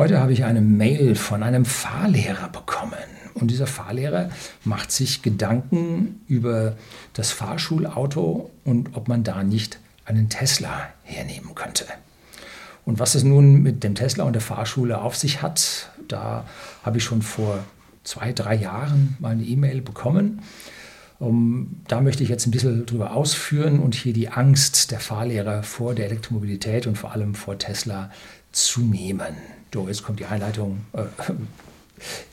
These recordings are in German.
Heute habe ich eine Mail von einem Fahrlehrer bekommen. Und dieser Fahrlehrer macht sich Gedanken über das Fahrschulauto und ob man da nicht einen Tesla hernehmen könnte. Und was es nun mit dem Tesla und der Fahrschule auf sich hat, da habe ich schon vor zwei, drei Jahren mal eine E-Mail bekommen. Um, da möchte ich jetzt ein bisschen drüber ausführen und hier die Angst der Fahrlehrer vor der Elektromobilität und vor allem vor Tesla zu So, jetzt kommt die Einleitung, äh,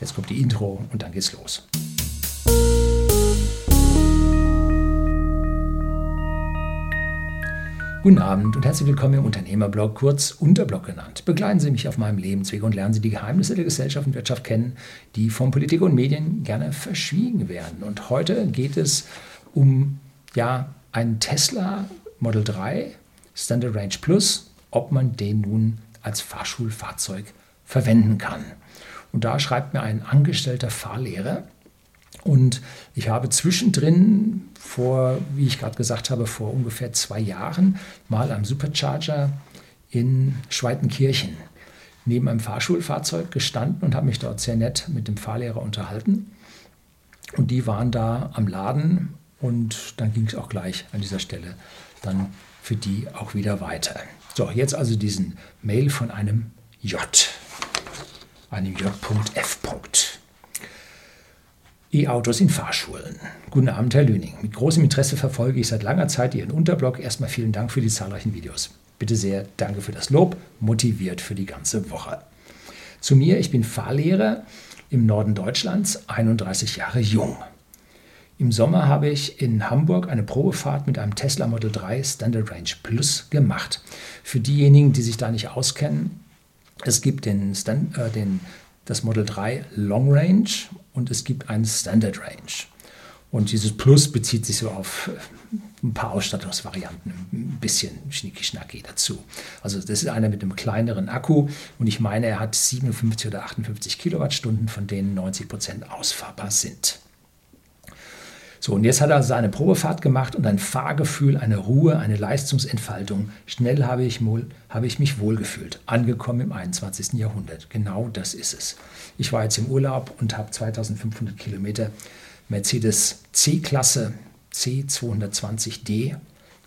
jetzt kommt die Intro und dann geht's los. Guten Abend und herzlich willkommen im Unternehmerblog, kurz Unterblog genannt. Begleiten Sie mich auf meinem Lebensweg und lernen Sie die Geheimnisse der Gesellschaft und Wirtschaft kennen, die von Politik und Medien gerne verschwiegen werden. Und heute geht es um ja, einen Tesla Model 3 Standard Range Plus, ob man den nun als Fahrschulfahrzeug verwenden kann. Und da schreibt mir ein angestellter Fahrlehrer, und ich habe zwischendrin vor, wie ich gerade gesagt habe, vor ungefähr zwei Jahren mal am Supercharger in Schweitenkirchen neben einem Fahrschulfahrzeug gestanden und habe mich dort sehr nett mit dem Fahrlehrer unterhalten. Und die waren da am Laden und dann ging es auch gleich an dieser Stelle dann für die auch wieder weiter. So, jetzt also diesen Mail von einem J, einem J.F. E-Autos in Fahrschulen. Guten Abend, Herr Lüning. Mit großem Interesse verfolge ich seit langer Zeit Ihren Unterblog. Erstmal vielen Dank für die zahlreichen Videos. Bitte sehr, danke für das Lob, motiviert für die ganze Woche. Zu mir, ich bin Fahrlehrer im Norden Deutschlands, 31 Jahre jung. Im Sommer habe ich in Hamburg eine Probefahrt mit einem Tesla Model 3 Standard Range Plus gemacht. Für diejenigen, die sich da nicht auskennen, es gibt den, Stand, äh, den das Model 3 Long Range und es gibt einen Standard Range. Und dieses Plus bezieht sich so auf äh, ein paar Ausstattungsvarianten, ein bisschen schnicki-schnacki dazu. Also das ist einer mit einem kleineren Akku und ich meine, er hat 57 oder 58 Kilowattstunden, von denen 90 Prozent ausfahrbar sind. So, und jetzt hat er also eine Probefahrt gemacht und ein Fahrgefühl, eine Ruhe, eine Leistungsentfaltung. Schnell habe ich, habe ich mich wohlgefühlt, angekommen im 21. Jahrhundert. Genau das ist es. Ich war jetzt im Urlaub und habe 2500 Kilometer Mercedes C-Klasse C220D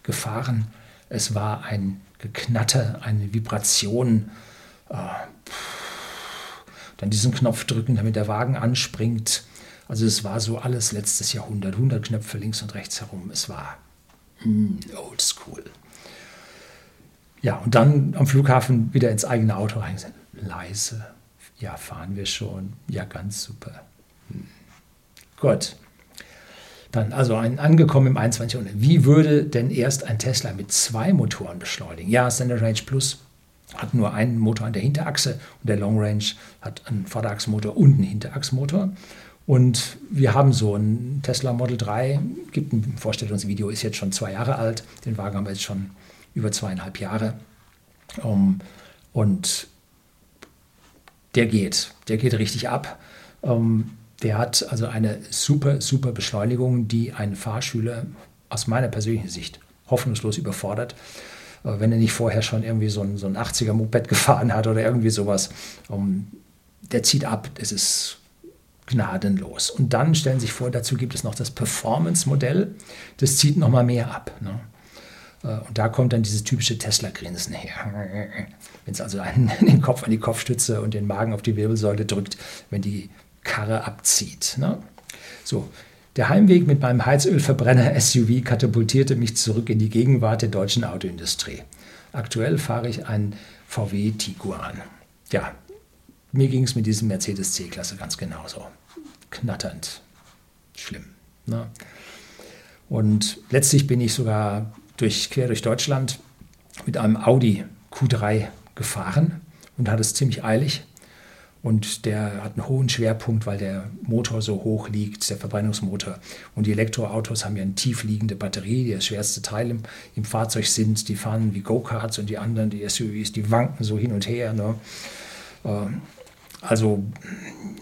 gefahren. Es war ein Geknatter, eine Vibration. Äh, dann diesen Knopf drücken, damit der Wagen anspringt also es war so alles letztes Jahrhundert, 100 Knöpfe links und rechts herum. Es war mm, old school. Ja, und dann am Flughafen wieder ins eigene Auto reingesetzt. Leise. Ja, fahren wir schon. Ja, ganz super. Hm. Gut. Dann also ein, angekommen im 21. Jahrhundert. Wie würde denn erst ein Tesla mit zwei Motoren beschleunigen? Ja, Standard Range Plus hat nur einen Motor an der Hinterachse und der Long Range hat einen Vorderachsmotor und einen Hinterachsmotor. Und wir haben so ein Tesla Model 3, gibt ein Vorstellungsvideo, ist jetzt schon zwei Jahre alt. Den Wagen haben wir jetzt schon über zweieinhalb Jahre. Um, und der geht, der geht richtig ab. Um, der hat also eine super, super Beschleunigung, die einen Fahrschüler aus meiner persönlichen Sicht hoffnungslos überfordert. Äh, wenn er nicht vorher schon irgendwie so ein, so ein 80er Moped gefahren hat oder irgendwie sowas. Um, der zieht ab. Das ist gnadenlos. Und dann stellen Sie sich vor, dazu gibt es noch das Performance-Modell, das zieht noch mal mehr ab. Ne? Äh, und da kommt dann dieses typische Tesla-Grinsen her. Wenn es also einen, den Kopf an die Kopfstütze und den Magen auf die Wirbelsäule drückt, wenn die Karre abzieht. Ne? So, der Heimweg mit meinem Heizölverbrenner-SUV katapultierte mich zurück in die Gegenwart der deutschen Autoindustrie. Aktuell fahre ich einen VW Tiguan. Ja, mir ging es mit diesem Mercedes C-Klasse ganz genauso. Knatternd. Schlimm. Ne? Und letztlich bin ich sogar durch, quer durch Deutschland mit einem Audi Q3 gefahren und hatte es ziemlich eilig. Und der hat einen hohen Schwerpunkt, weil der Motor so hoch liegt, der Verbrennungsmotor. Und die Elektroautos haben ja eine tief liegende Batterie, die das schwerste Teil im, im Fahrzeug sind. Die fahren wie Go-Karts und die anderen, die SUVs, die wanken so hin und her. Ne? Ähm, also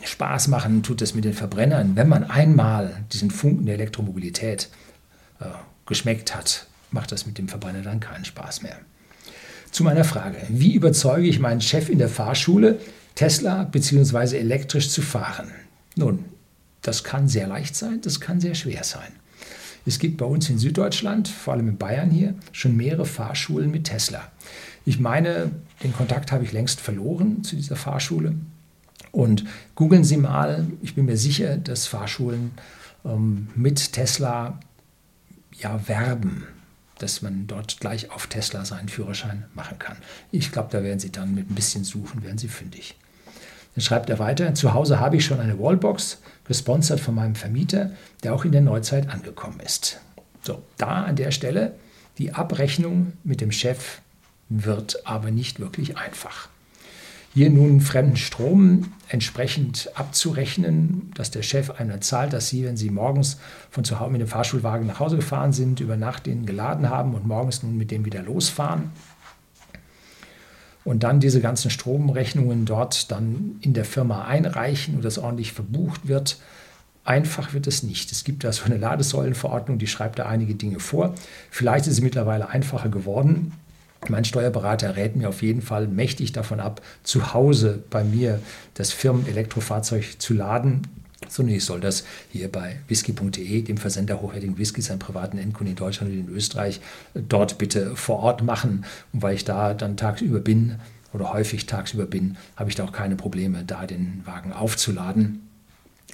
Spaß machen tut es mit den Verbrennern. Wenn man einmal diesen Funken der Elektromobilität äh, geschmeckt hat, macht das mit dem Verbrenner dann keinen Spaß mehr. Zu meiner Frage, wie überzeuge ich meinen Chef in der Fahrschule, Tesla bzw. elektrisch zu fahren. Nun, das kann sehr leicht sein, das kann sehr schwer sein. Es gibt bei uns in Süddeutschland, vor allem in Bayern hier, schon mehrere Fahrschulen mit Tesla. Ich meine, den Kontakt habe ich längst verloren zu dieser Fahrschule. Und googeln Sie mal, ich bin mir sicher, dass Fahrschulen ähm, mit Tesla ja werben, dass man dort gleich auf Tesla seinen Führerschein machen kann. Ich glaube, da werden Sie dann mit ein bisschen suchen, werden Sie fündig. Dann schreibt er weiter, zu Hause habe ich schon eine Wallbox, gesponsert von meinem Vermieter, der auch in der Neuzeit angekommen ist. So, da an der Stelle, die Abrechnung mit dem Chef wird aber nicht wirklich einfach. Hier nun fremden Strom entsprechend abzurechnen, dass der Chef einer zahlt, dass Sie, wenn Sie morgens von zu Hause mit dem Fahrschulwagen nach Hause gefahren sind, über Nacht den geladen haben und morgens nun mit dem wieder losfahren. Und dann diese ganzen Stromrechnungen dort dann in der Firma einreichen und das ordentlich verbucht wird. Einfach wird es nicht. Es gibt da so eine Ladesäulenverordnung, die schreibt da einige Dinge vor. Vielleicht ist es mittlerweile einfacher geworden. Mein Steuerberater rät mir auf jeden Fall mächtig davon ab, zu Hause bei mir das Firmenelektrofahrzeug zu laden. Sondern ich soll das hier bei whisky.de, dem Versender hochwertigen Whiskys an privaten Endkunden in Deutschland und in Österreich, dort bitte vor Ort machen. Und weil ich da dann tagsüber bin oder häufig tagsüber bin, habe ich da auch keine Probleme, da den Wagen aufzuladen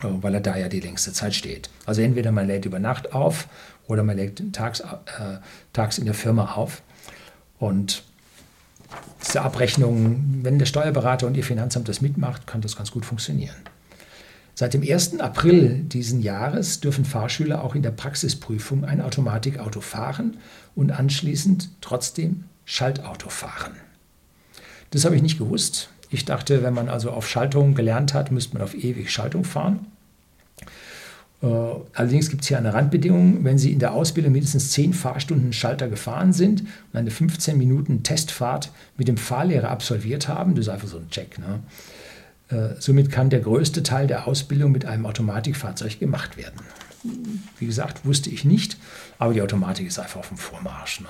äh, weil er da ja die längste Zeit steht. Also entweder man lädt über Nacht auf oder man lädt tags, äh, tags in der Firma auf. Und diese Abrechnung, wenn der Steuerberater und Ihr Finanzamt das mitmacht, kann das ganz gut funktionieren. Seit dem 1. April diesen Jahres dürfen Fahrschüler auch in der Praxisprüfung ein Automatikauto fahren und anschließend trotzdem Schaltauto fahren. Das habe ich nicht gewusst. Ich dachte, wenn man also auf Schaltung gelernt hat, müsste man auf ewig Schaltung fahren. Äh, allerdings gibt es hier eine Randbedingung, wenn Sie in der Ausbildung mindestens 10 Fahrstunden Schalter gefahren sind und eine 15 Minuten Testfahrt mit dem Fahrlehrer absolviert haben, das ist einfach so ein Check. Ne? Äh, somit kann der größte Teil der Ausbildung mit einem Automatikfahrzeug gemacht werden. Wie gesagt, wusste ich nicht, aber die Automatik ist einfach auf dem Vormarsch. Ne?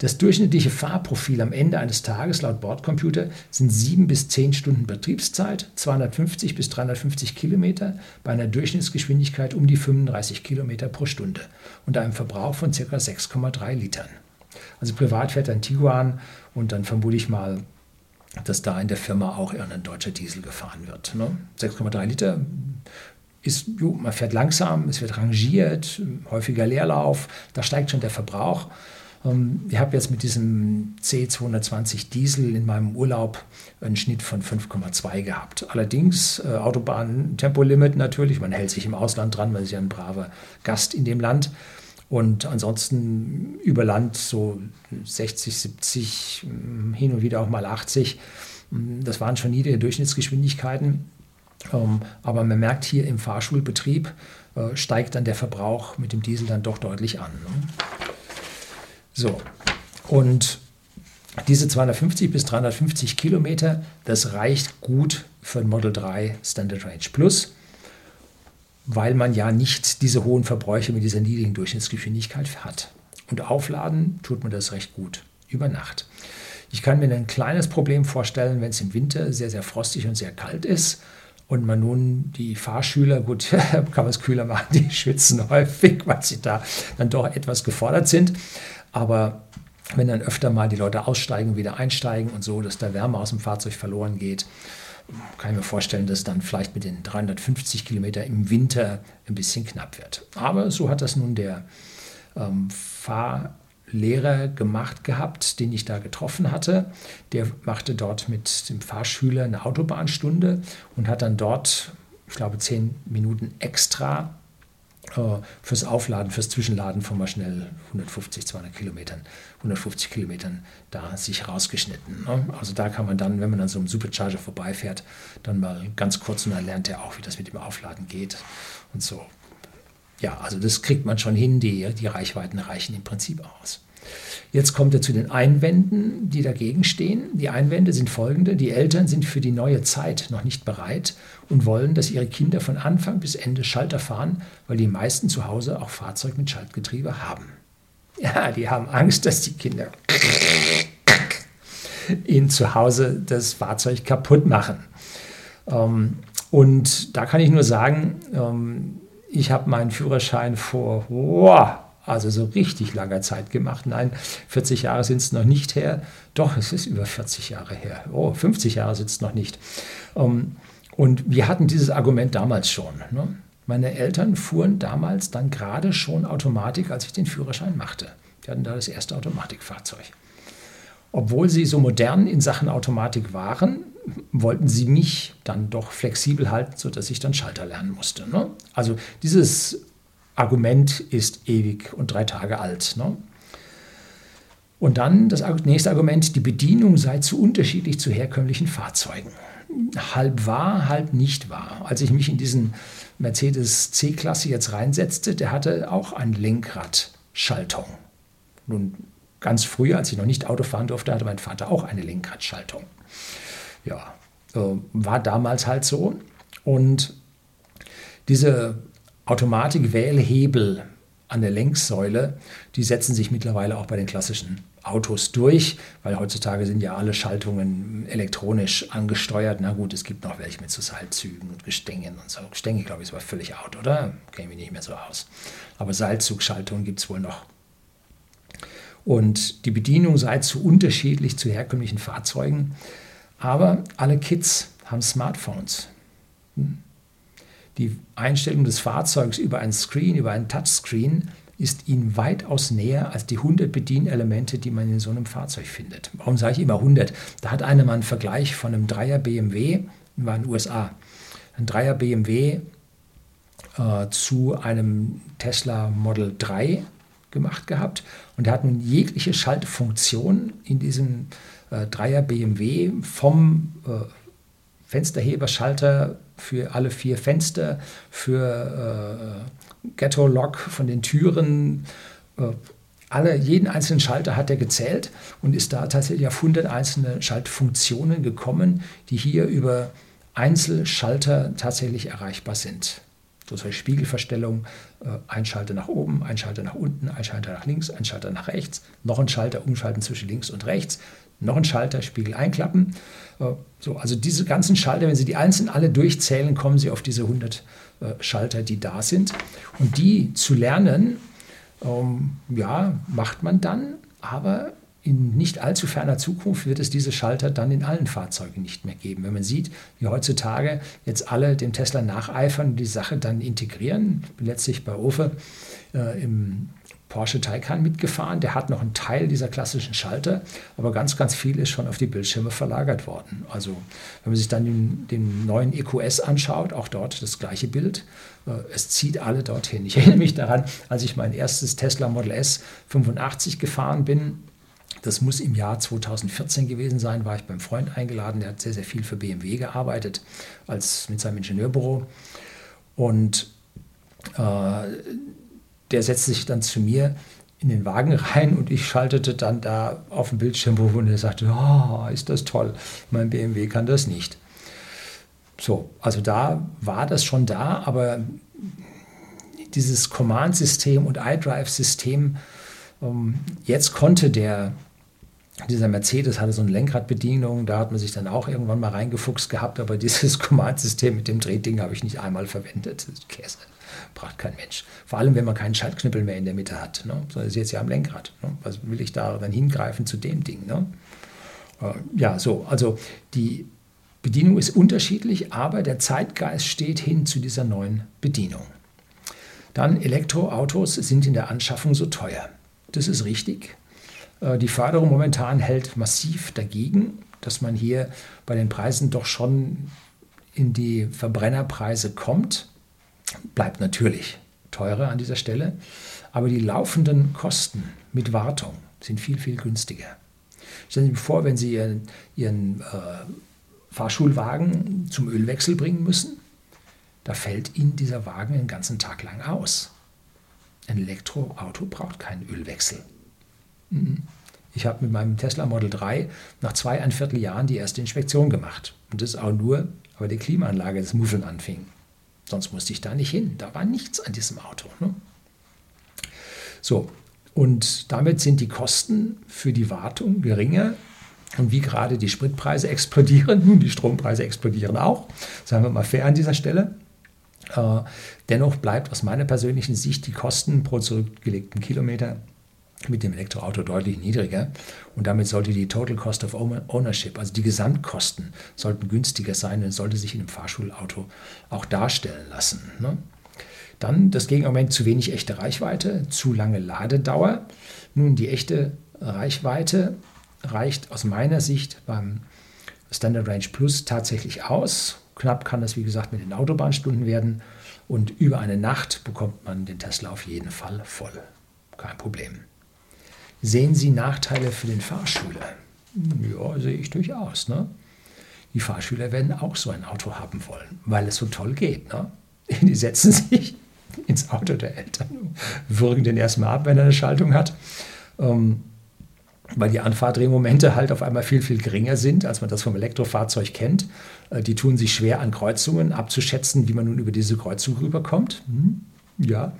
Das durchschnittliche Fahrprofil am Ende eines Tages laut Bordcomputer sind 7 bis 10 Stunden Betriebszeit, 250 bis 350 Kilometer bei einer Durchschnittsgeschwindigkeit um die 35 Kilometer pro Stunde und einem Verbrauch von ca. 6,3 Litern. Also privat fährt ein Tiguan und dann vermute ich mal, dass da in der Firma auch irgendein deutscher Diesel gefahren wird. Ne? 6,3 Liter ist, jo, man fährt langsam, es wird rangiert, häufiger Leerlauf, da steigt schon der Verbrauch. Ähm, ich habe jetzt mit diesem C220 Diesel in meinem Urlaub einen Schnitt von 5,2 gehabt. Allerdings äh, Autobahn-Tempolimit natürlich, man hält sich im Ausland dran, man ist ja ein braver Gast in dem Land. Und ansonsten über Land so 60, 70, hm, hin und wieder auch mal 80. Hm, das waren schon niedrige Durchschnittsgeschwindigkeiten. Ähm, aber man merkt hier im Fahrschulbetrieb äh, steigt dann der Verbrauch mit dem Diesel dann doch deutlich an. So, und diese 250 bis 350 Kilometer, das reicht gut für ein Model 3 Standard Range Plus, weil man ja nicht diese hohen Verbräuche mit dieser niedrigen Durchschnittsgeschwindigkeit hat. Und aufladen tut man das recht gut über Nacht. Ich kann mir ein kleines Problem vorstellen, wenn es im Winter sehr, sehr frostig und sehr kalt ist und man nun die Fahrschüler, gut, kann man es kühler machen, die schwitzen häufig, weil sie da dann doch etwas gefordert sind. Aber wenn dann öfter mal die Leute aussteigen, wieder einsteigen und so, dass da Wärme aus dem Fahrzeug verloren geht, kann ich mir vorstellen, dass dann vielleicht mit den 350 Kilometer im Winter ein bisschen knapp wird. Aber so hat das nun der ähm, Fahrlehrer gemacht gehabt, den ich da getroffen hatte. Der machte dort mit dem Fahrschüler eine Autobahnstunde und hat dann dort, ich glaube, zehn Minuten extra fürs Aufladen, fürs Zwischenladen von mal schnell 150, 200 Kilometern, 150 Kilometern da sich rausgeschnitten. Ne? Also da kann man dann, wenn man an so einem Supercharger vorbeifährt, dann mal ganz kurz und dann lernt er auch, wie das mit dem Aufladen geht und so. Ja, also das kriegt man schon hin, die, die Reichweiten reichen im Prinzip aus. Jetzt kommt er zu den Einwänden, die dagegen stehen. Die Einwände sind folgende. Die Eltern sind für die neue Zeit noch nicht bereit und wollen, dass ihre Kinder von Anfang bis Ende Schalter fahren, weil die meisten zu Hause auch Fahrzeug mit Schaltgetriebe haben. Ja, die haben Angst, dass die Kinder ihnen zu Hause das Fahrzeug kaputt machen. Ähm, und da kann ich nur sagen, ähm, ich habe meinen Führerschein vor, also so richtig langer Zeit gemacht. Nein, 40 Jahre sind es noch nicht her. Doch, es ist über 40 Jahre her. Oh, 50 Jahre sind es noch nicht. Ähm, und wir hatten dieses Argument damals schon. Ne? Meine Eltern fuhren damals dann gerade schon Automatik, als ich den Führerschein machte. Die hatten da das erste Automatikfahrzeug. Obwohl sie so modern in Sachen Automatik waren, wollten sie mich dann doch flexibel halten, sodass ich dann Schalter lernen musste. Ne? Also dieses Argument ist ewig und drei Tage alt. Ne? Und dann das nächste Argument, die Bedienung sei zu unterschiedlich zu herkömmlichen Fahrzeugen. Halb wahr, halb nicht wahr. Als ich mich in diesen Mercedes C-Klasse jetzt reinsetzte, der hatte auch ein Lenkradschaltung. Nun, ganz früher, als ich noch nicht Auto fahren durfte, hatte mein Vater auch eine Lenkradschaltung. Ja, äh, war damals halt so. Und diese Automatik-Wählhebel an der Lenksäule, die setzen sich mittlerweile auch bei den klassischen Autos durch, weil heutzutage sind ja alle Schaltungen elektronisch angesteuert. Na gut, es gibt noch welche mit so Seilzügen und Gestängen und so. Gestänge, glaube ich, ist aber völlig out, oder? Kenne mich nicht mehr so aus. Aber Seilzugschaltungen gibt es wohl noch. Und die Bedienung sei zu unterschiedlich zu herkömmlichen Fahrzeugen. Aber alle Kids haben Smartphones. Hm? Die Einstellung des Fahrzeugs über ein Screen, über ein Touchscreen, ist ihnen weitaus näher als die 100 Bedienelemente, die man in so einem Fahrzeug findet. Warum sage ich immer 100? Da hat einer mal einen Vergleich von einem Dreier BMW, war in den USA, ein Dreier BMW äh, zu einem Tesla Model 3 gemacht gehabt und er hat nun jegliche Schaltfunktion in diesem äh, Dreier BMW vom äh, Fensterheberschalter für alle vier Fenster, für äh, Ghetto-Lock von den Türen. Äh, alle, jeden einzelnen Schalter hat er gezählt und ist da tatsächlich auf 100 einzelne Schaltfunktionen gekommen, die hier über Einzelschalter tatsächlich erreichbar sind. So zum Spiegelverstellung, äh, ein Schalter nach oben, ein Schalter nach unten, ein Schalter nach links, ein Schalter nach rechts, noch ein Schalter umschalten zwischen links und rechts, noch ein Schalter, Spiegel einklappen. Äh, so, also diese ganzen Schalter, wenn Sie die einzeln alle durchzählen, kommen Sie auf diese 100 äh, Schalter, die da sind. Und die zu lernen, ähm, ja, macht man dann, aber in nicht allzu ferner Zukunft wird es diese Schalter dann in allen Fahrzeugen nicht mehr geben. Wenn man sieht, wie heutzutage jetzt alle dem Tesla nacheifern und die Sache dann integrieren, letztlich bei Ofe äh, im Porsche Taycan mitgefahren. Der hat noch einen Teil dieser klassischen Schalter, aber ganz, ganz viel ist schon auf die Bildschirme verlagert worden. Also wenn man sich dann den, den neuen EQS anschaut, auch dort das gleiche Bild. Äh, es zieht alle dorthin. Ich erinnere mich daran, als ich mein erstes Tesla Model S 85 gefahren bin. Das muss im Jahr 2014 gewesen sein, war ich beim Freund eingeladen, der hat sehr, sehr viel für BMW gearbeitet, als mit seinem Ingenieurbüro. Und äh, der setzte sich dann zu mir in den Wagen rein und ich schaltete dann da auf dem Bildschirm, wo er sagte, oh, ist das toll, mein BMW kann das nicht. So, also da war das schon da, aber dieses Command-System und iDrive-System, ähm, jetzt konnte der, dieser Mercedes hatte so eine Lenkradbedienung, da hat man sich dann auch irgendwann mal reingefuchst gehabt, aber dieses Command-System mit dem Drehding habe ich nicht einmal verwendet. Das ist Käse braucht kein Mensch. Vor allem, wenn man keinen Schaltknüppel mehr in der Mitte hat. Ne? So ist jetzt ja am Lenkrad. Ne? Was will ich da dann hingreifen zu dem Ding? Ne? Äh, ja, so, also die Bedienung ist unterschiedlich, aber der Zeitgeist steht hin zu dieser neuen Bedienung. Dann Elektroautos sind in der Anschaffung so teuer. Das ist richtig. Äh, die Förderung momentan hält massiv dagegen, dass man hier bei den Preisen doch schon in die Verbrennerpreise kommt bleibt natürlich teurer an dieser Stelle, aber die laufenden Kosten mit Wartung sind viel, viel günstiger. Stellen Sie sich vor, wenn Sie Ihren, Ihren äh, Fahrschulwagen zum Ölwechsel bringen müssen, da fällt Ihnen dieser Wagen den ganzen Tag lang aus. Ein Elektroauto braucht keinen Ölwechsel. Mhm. Ich habe mit meinem Tesla Model 3 nach zweieinviertel Jahren die erste Inspektion gemacht. Und das auch nur, weil die Klimaanlage das Muffeln anfing. Sonst musste ich da nicht hin. Da war nichts an diesem Auto. Ne? So, und damit sind die Kosten für die Wartung geringer Und wie gerade die Spritpreise explodieren, nun die Strompreise explodieren auch, sagen wir mal fair an dieser Stelle. Äh, dennoch bleibt aus meiner persönlichen Sicht die Kosten pro zurückgelegten Kilometer mit dem Elektroauto deutlich niedriger und damit sollte die Total Cost of Ownership, also die Gesamtkosten, sollten günstiger sein und sollte sich in einem Fahrschulauto auch darstellen lassen. Ne? Dann das Gegenargument zu wenig echte Reichweite, zu lange Ladedauer. Nun, die echte Reichweite reicht aus meiner Sicht beim Standard Range Plus tatsächlich aus. Knapp kann das, wie gesagt, mit den Autobahnstunden werden. Und über eine Nacht bekommt man den Tesla auf jeden Fall voll. Kein Problem. Sehen Sie Nachteile für den Fahrschüler? Ja, sehe ich durchaus. Ne? Die Fahrschüler werden auch so ein Auto haben wollen, weil es so toll geht. Ne? Die setzen sich ins Auto der Eltern, würgen den erstmal ab, wenn er eine Schaltung hat. Ähm, weil die Anfahrdrehmomente halt auf einmal viel, viel geringer sind, als man das vom Elektrofahrzeug kennt. Äh, die tun sich schwer an Kreuzungen abzuschätzen, wie man nun über diese Kreuzung rüberkommt. Hm, ja,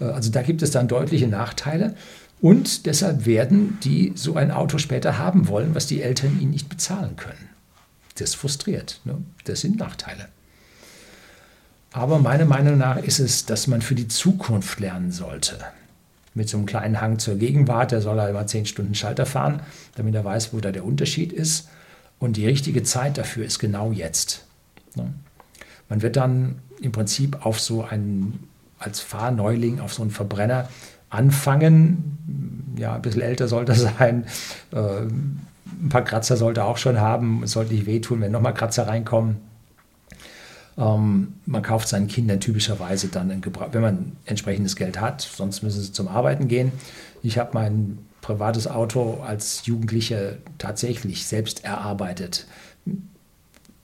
äh, also da gibt es dann deutliche Nachteile. Und deshalb werden die so ein Auto später haben wollen, was die Eltern ihnen nicht bezahlen können. Das frustriert. Ne? Das sind Nachteile. Aber meiner Meinung nach ist es, dass man für die Zukunft lernen sollte mit so einem kleinen Hang zur Gegenwart. Der soll halt immer zehn Stunden Schalter fahren, damit er weiß, wo da der Unterschied ist. Und die richtige Zeit dafür ist genau jetzt. Ne? Man wird dann im Prinzip auf so einen, als Fahrneuling auf so einen Verbrenner anfangen. Ja, ein bisschen älter sollte er sein. Äh, ein paar Kratzer sollte er auch schon haben. Es sollte nicht wehtun, wenn nochmal Kratzer reinkommen. Ähm, man kauft seinen Kindern typischerweise dann, ein Gebra wenn man entsprechendes Geld hat, sonst müssen sie zum Arbeiten gehen. Ich habe mein privates Auto als Jugendlicher tatsächlich selbst erarbeitet.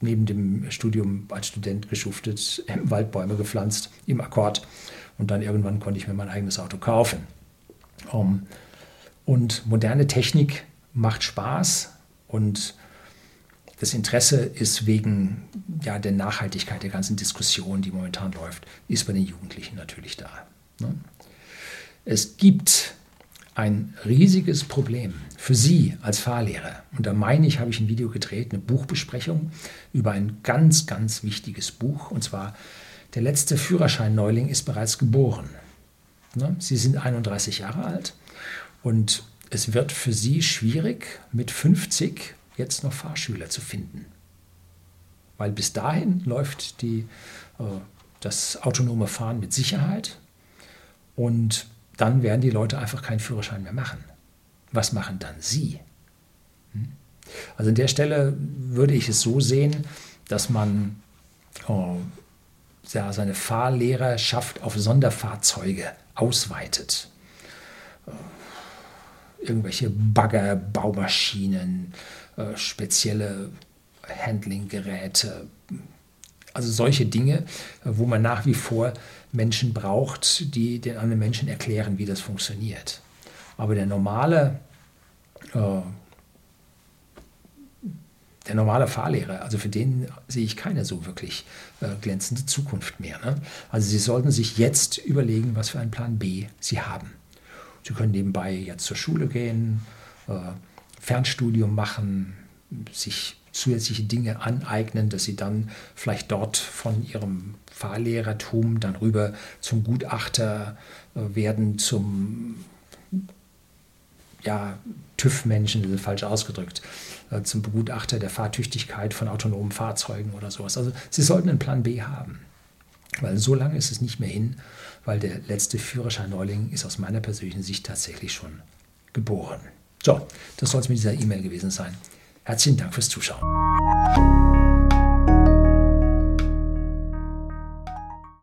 Neben dem Studium als Student geschuftet, Waldbäume gepflanzt, im Akkord. Und dann irgendwann konnte ich mir mein eigenes Auto kaufen. Um, ähm, und moderne Technik macht Spaß und das Interesse ist wegen ja, der Nachhaltigkeit der ganzen Diskussion, die momentan läuft, ist bei den Jugendlichen natürlich da. Ne? Es gibt ein riesiges Problem für Sie als Fahrlehrer. Und da meine ich, habe ich ein Video gedreht, eine Buchbesprechung über ein ganz, ganz wichtiges Buch. Und zwar, der letzte Führerschein-Neuling ist bereits geboren. Ne? Sie sind 31 Jahre alt und es wird für Sie schwierig, mit 50 jetzt noch Fahrschüler zu finden. Weil bis dahin läuft die, äh, das autonome Fahren mit Sicherheit und dann werden die Leute einfach keinen Führerschein mehr machen. Was machen dann Sie? Hm? Also an der Stelle würde ich es so sehen, dass man oh, ja, seine Fahrlehrerschaft auf Sonderfahrzeuge ausweitet. Äh, irgendwelche Bagger, Baumaschinen, äh, spezielle Handlinggeräte, also solche Dinge, äh, wo man nach wie vor Menschen braucht, die den anderen Menschen erklären, wie das funktioniert. Aber der normale, äh, der normale Fahrlehrer, also für den sehe ich keine so wirklich äh, glänzende Zukunft mehr. Ne? Also Sie sollten sich jetzt überlegen, was für einen Plan B Sie haben. Sie können nebenbei jetzt zur Schule gehen, äh, Fernstudium machen, sich zusätzliche Dinge aneignen, dass sie dann vielleicht dort von ihrem Fahrlehrertum dann rüber zum Gutachter äh, werden, zum ja, TÜV-Menschen, das ist falsch ausgedrückt, äh, zum Begutachter der Fahrtüchtigkeit von autonomen Fahrzeugen oder sowas. Also Sie sollten einen Plan B haben, weil so lange ist es nicht mehr hin, weil der letzte Führerschein-Neuling ist aus meiner persönlichen Sicht tatsächlich schon geboren. So, das soll es mit dieser E-Mail gewesen sein. Herzlichen Dank fürs Zuschauen.